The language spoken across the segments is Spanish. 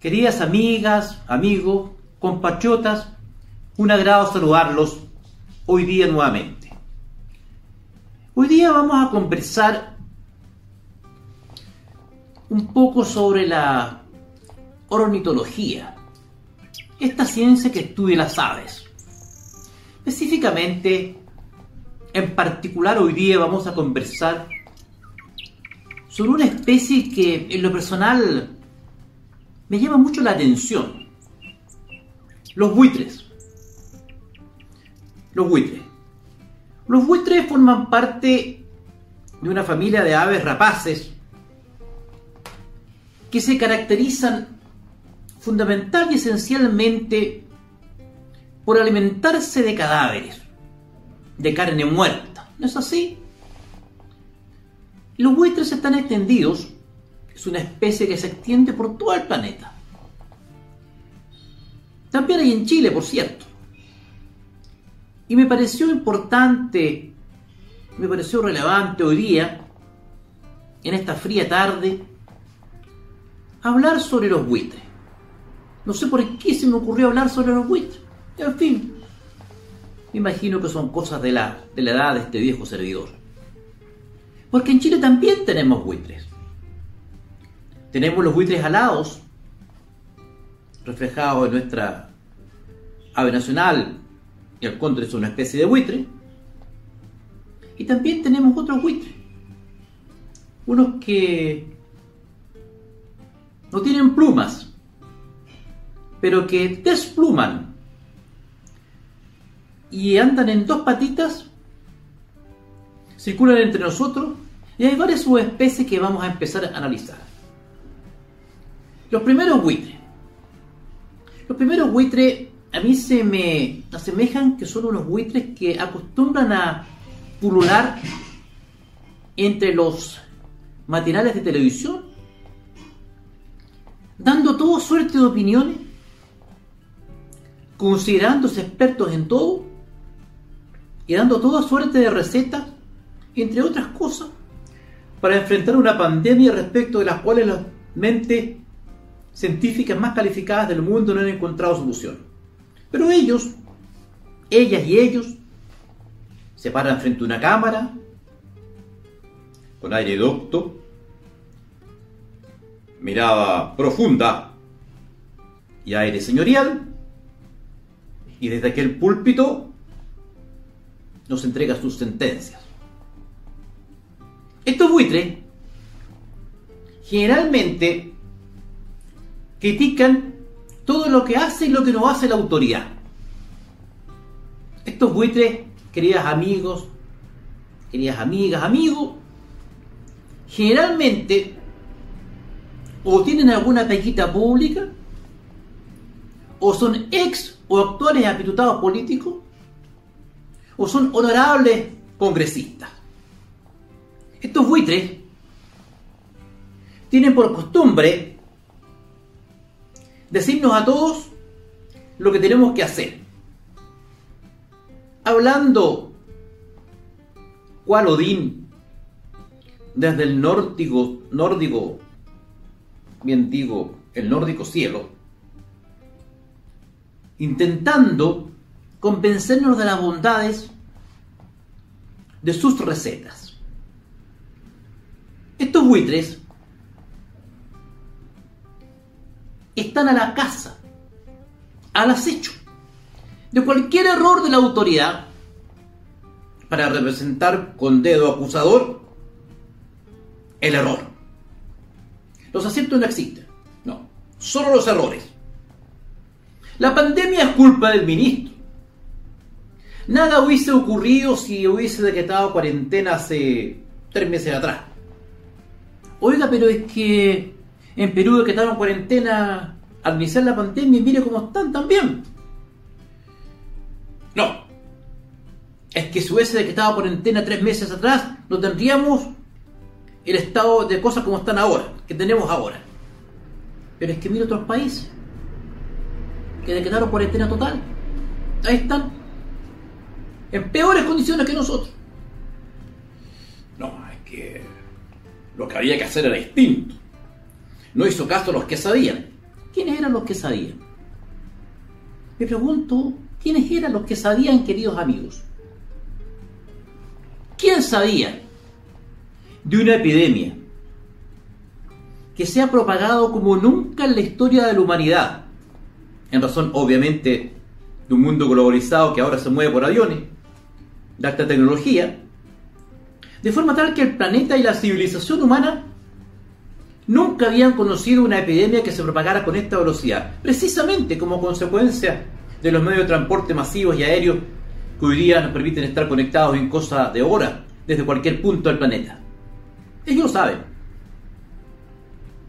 Queridas amigas, amigos, compatriotas, un agrado saludarlos hoy día nuevamente. Hoy día vamos a conversar un poco sobre la ornitología, esta ciencia que estudia las aves. Específicamente, en particular hoy día vamos a conversar sobre una especie que en lo personal me llama mucho la atención. Los buitres. Los buitres. Los buitres forman parte de una familia de aves rapaces que se caracterizan fundamental y esencialmente por alimentarse de cadáveres, de carne muerta. ¿No es así? Los buitres están extendidos es una especie que se extiende por todo el planeta. También hay en Chile, por cierto. Y me pareció importante, me pareció relevante hoy día, en esta fría tarde, hablar sobre los buitres. No sé por qué se me ocurrió hablar sobre los buitres. En fin, me imagino que son cosas de la, de la edad de este viejo servidor. Porque en Chile también tenemos buitres. Tenemos los buitres alados, reflejados en nuestra ave nacional, y al contra es una especie de buitre. Y también tenemos otros buitres, unos que no tienen plumas, pero que despluman y andan en dos patitas, circulan entre nosotros y hay varias subespecies que vamos a empezar a analizar. Los primeros buitres. Los primeros buitres a mí se me asemejan que son unos buitres que acostumbran a pulular entre los materiales de televisión, dando toda suerte de opiniones, considerándose expertos en todo y dando toda suerte de recetas, entre otras cosas, para enfrentar una pandemia respecto de las cuales la mente científicas más calificadas del mundo no han encontrado solución. Pero ellos, ellas y ellos, se paran frente a una cámara, con aire docto, mirada profunda y aire señorial, y desde aquel púlpito nos entrega sus sentencias. Estos buitres generalmente critican todo lo que hace y lo que no hace la autoridad. Estos buitres, queridas amigos, queridas amigas, amigos, generalmente o tienen alguna pequita pública, o son ex o actuales apitutados políticos, o son honorables congresistas. Estos buitres tienen por costumbre decirnos a todos lo que tenemos que hacer. Hablando cual Odín desde el nórdico, nórdico, bien digo, el nórdico cielo, intentando convencernos de las bondades de sus recetas. Estos buitres están a la casa, al acecho de cualquier error de la autoridad para representar con dedo acusador el error. Los aciertos no existen, no, solo los errores. La pandemia es culpa del ministro. Nada hubiese ocurrido si hubiese decretado cuarentena hace tres meses atrás. Oiga, pero es que en Perú en cuarentena al iniciar la pandemia y mire cómo están también. No. Es que si hubiese decretado cuarentena tres meses atrás, no tendríamos el estado de cosas como están ahora, que tenemos ahora. Pero es que mire otros países que decretaron cuarentena total. Ahí están. En peores condiciones que nosotros. No, es que lo que había que hacer era distinto no hizo caso a los que sabían. ¿Quiénes eran los que sabían? Me pregunto, ¿quiénes eran los que sabían, queridos amigos? ¿Quién sabía de una epidemia que se ha propagado como nunca en la historia de la humanidad? En razón, obviamente, de un mundo globalizado que ahora se mueve por aviones, de alta tecnología, de forma tal que el planeta y la civilización humana nunca habían conocido una epidemia que se propagara con esta velocidad, precisamente como consecuencia de los medios de transporte masivos y aéreos que hoy día nos permiten estar conectados en cosa de horas desde cualquier punto del planeta. Ellos lo saben.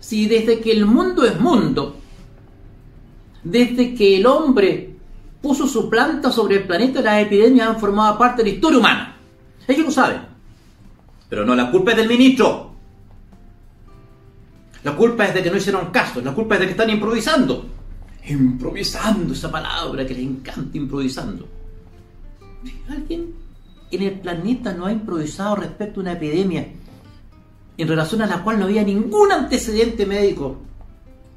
Si desde que el mundo es mundo, desde que el hombre puso su planta sobre el planeta, las epidemias han formado parte de la historia humana. Ellos lo saben. Pero no, la culpa es del ministro. La culpa es de que no hicieron caso, la culpa es de que están improvisando. Improvisando, esa palabra que les encanta improvisando. ¿Alguien en el planeta no ha improvisado respecto a una epidemia en relación a la cual no había ningún antecedente médico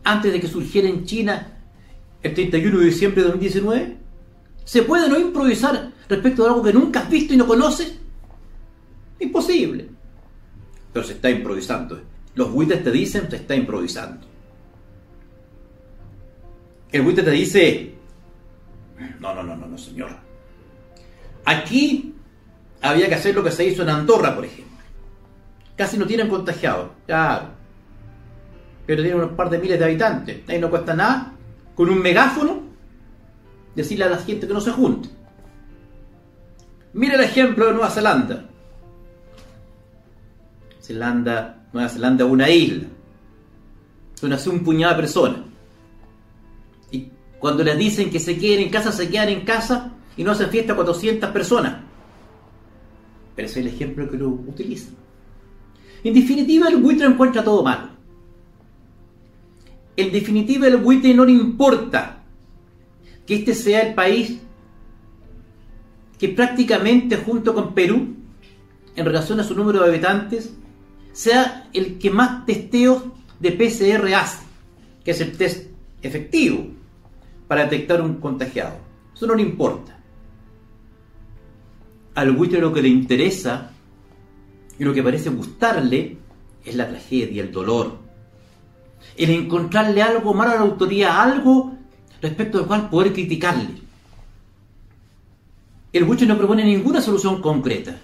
antes de que surgiera en China el 31 de diciembre de 2019? ¿Se puede no improvisar respecto a algo que nunca has visto y no conoces? Imposible. Pero se está improvisando. Los buitres te dicen, se está improvisando. El buitre te dice, no, no, no, no, no, señor. Aquí había que hacer lo que se hizo en Andorra, por ejemplo. Casi no tienen contagiados, claro. Pero tienen unos par de miles de habitantes. Ahí no cuesta nada. Con un megáfono, decirle a la gente que no se junte. Mira el ejemplo de Nueva Zelanda. Zelanda, Nueva Zelanda es una isla. Son así un puñado de personas. Y cuando les dicen que se queden en casa, se quedan en casa y no hacen fiesta a 400 personas. Pero ese es el ejemplo que lo utilizan. En definitiva, el buitre encuentra todo malo. En definitiva, el buitre no le importa que este sea el país que prácticamente junto con Perú, en relación a su número de habitantes, sea el que más testeos de PCR hace, que es el test efectivo para detectar un contagiado. Eso no le importa. Al buitre lo que le interesa y lo que parece gustarle es la tragedia, el dolor. El encontrarle algo malo a la autoría, algo respecto al cual poder criticarle. El buitre no propone ninguna solución concreta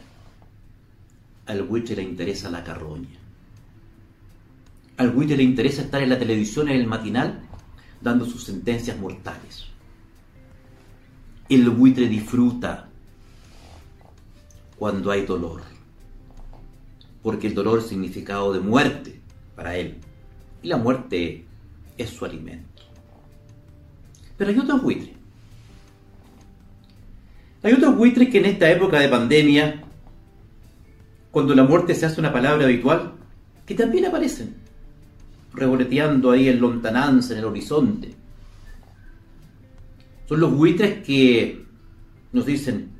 al buitre le interesa la carroña. Al buitre le interesa estar en la televisión en el matinal dando sus sentencias mortales. El buitre disfruta cuando hay dolor, porque el dolor es significado de muerte para él, y la muerte es su alimento. Pero hay otros buitres. Hay otros buitres que en esta época de pandemia cuando la muerte se hace una palabra habitual, que también aparecen, revoloteando ahí en lontananza, en el horizonte. Son los buitres que nos dicen,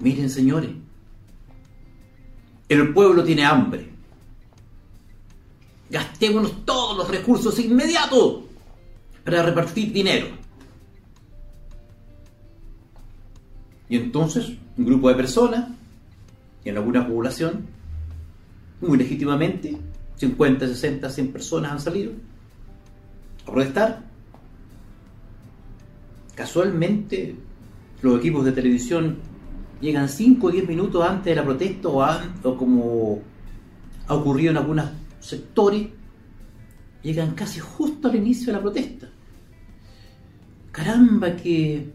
miren señores, el pueblo tiene hambre, gastémonos todos los recursos inmediatos para repartir dinero. Y entonces un grupo de personas y en alguna población, muy legítimamente, 50, 60, 100 personas han salido a protestar. Casualmente, los equipos de televisión llegan 5 o 10 minutos antes de la protesta o, como ha ocurrido en algunos sectores, llegan casi justo al inicio de la protesta. Caramba, qué,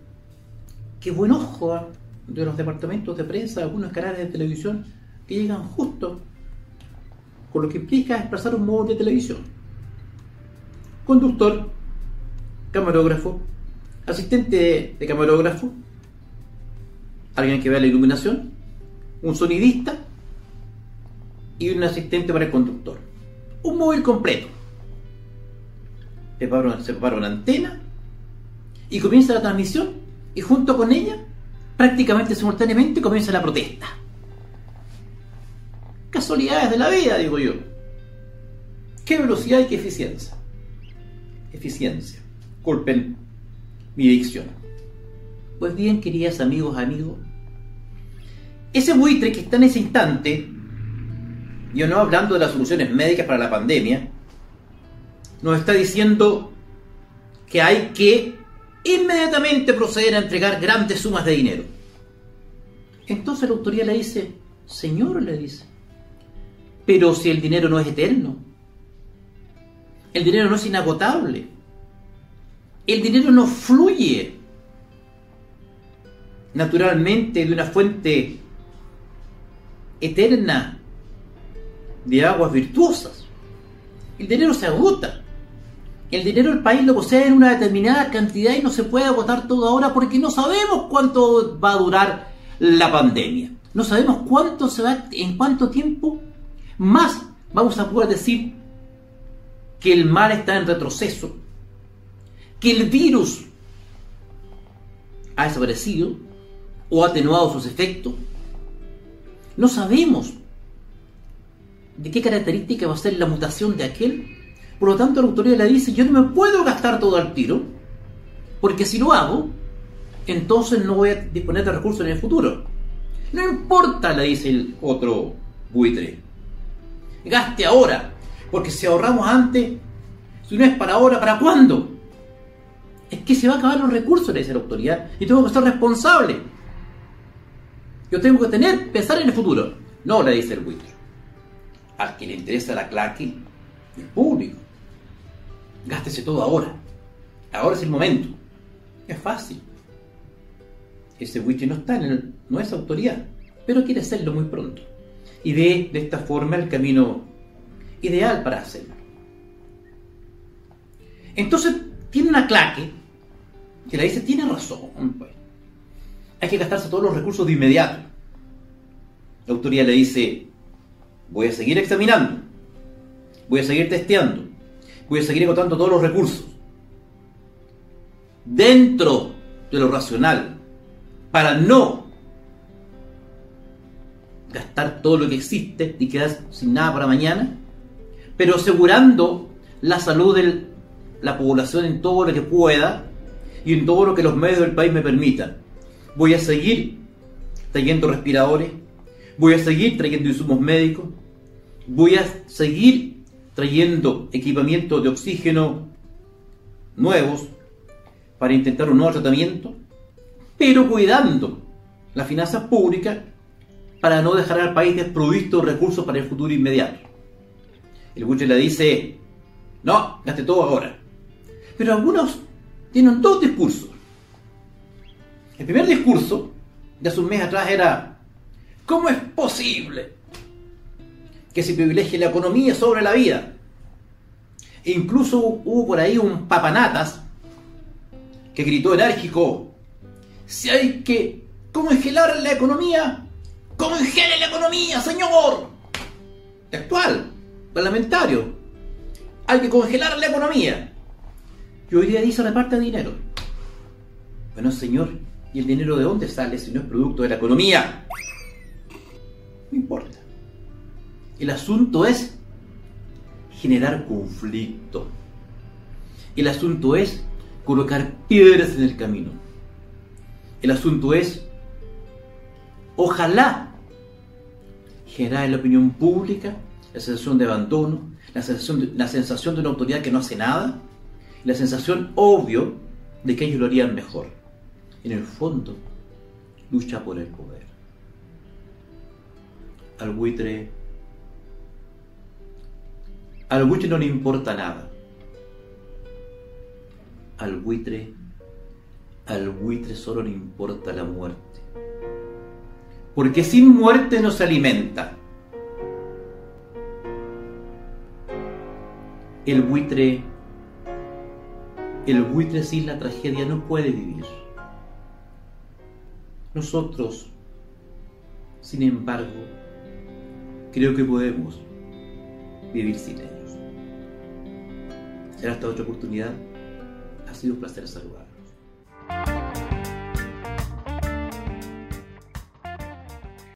qué buen ojo. ¿ah? De los departamentos de prensa, algunos canales de televisión que llegan justo con lo que implica expresar un modo de televisión. Conductor, camarógrafo, asistente de, camarógrafo, alguien que vea la iluminación, un sonidista y un asistente para el conductor. Un móvil completo. Se prepara una antena y comienza la transmisión y junto con ella prácticamente simultáneamente comienza la protesta. Casualidades de la vida, digo yo. ¿Qué velocidad y qué eficiencia? eficiencia. Culpen mi dicción. Pues bien, queridas amigos, amigos, ese buitre que está en ese instante, yo no hablando de las soluciones médicas para la pandemia, nos está diciendo que hay que inmediatamente proceder a entregar grandes sumas de dinero. Entonces la autoridad le dice, Señor, le dice, pero si el dinero no es eterno, el dinero no es inagotable, el dinero no fluye naturalmente de una fuente eterna de aguas virtuosas. El dinero se agota. El dinero el país lo posee en una determinada cantidad y no se puede agotar todo ahora porque no sabemos cuánto va a durar la pandemia. No sabemos cuánto se va, en cuánto tiempo más vamos a poder decir que el mal está en retroceso, que el virus ha desaparecido o ha atenuado sus efectos. No sabemos de qué característica va a ser la mutación de aquel. Por lo tanto, la autoridad le dice, yo no me puedo gastar todo al tiro, porque si lo hago, entonces no voy a disponer de recursos en el futuro. No importa, le dice el otro buitre. Gaste ahora, porque si ahorramos antes, si no es para ahora, ¿para cuándo? Es que se va a acabar los recursos, le dice la autoridad, y tengo que ser responsable. Yo tengo que tener, pensar en el futuro. No, le dice el buitre. Al que le interesa la claque, el público. Gástese todo ahora. Ahora es el momento. Es fácil. Ese buitre no está en el, no es autoridad, pero quiere hacerlo muy pronto. Y ve de esta forma el camino ideal para hacerlo. Entonces tiene una claque que le dice, tiene razón, pues. Hay que gastarse todos los recursos de inmediato. La autoridad le dice, voy a seguir examinando, voy a seguir testeando, voy a seguir agotando todos los recursos. Dentro de lo racional, para no gastar todo lo que existe y quedar sin nada para mañana, pero asegurando la salud de la población en todo lo que pueda y en todo lo que los medios del país me permitan. Voy a seguir trayendo respiradores, voy a seguir trayendo insumos médicos, voy a seguir trayendo equipamiento de oxígeno nuevos para intentar un nuevo tratamiento, pero cuidando las finanzas públicas para no dejar al país desprovisto de recursos para el futuro inmediato. El buche le dice, no, gaste todo ahora. Pero algunos tienen dos discursos. El primer discurso de hace un mes atrás era, ¿cómo es posible que se privilegie la economía sobre la vida? E incluso hubo por ahí un papanatas que gritó enérgico, si hay que congelar la economía, congele la economía, señor. Textual, parlamentario. Hay que congelar la economía. Y hoy día dice reparte dinero. Bueno, señor, ¿y el dinero de dónde sale si no es producto de la economía? No importa. El asunto es generar conflicto. El asunto es colocar piedras en el camino. El asunto es, ojalá, generar en la opinión pública la sensación de abandono, la sensación de, la sensación de una autoridad que no hace nada, la sensación obvio de que ellos lo harían mejor. En el fondo, lucha por el poder. Al buitre, al buitre no le importa nada. Al buitre, al buitre solo le importa la muerte. Porque sin muerte no se alimenta. El buitre el buitre sin la tragedia no puede vivir. Nosotros, sin embargo, creo que podemos vivir sin ellos. Será esta otra oportunidad. Ha sido un placer saludar.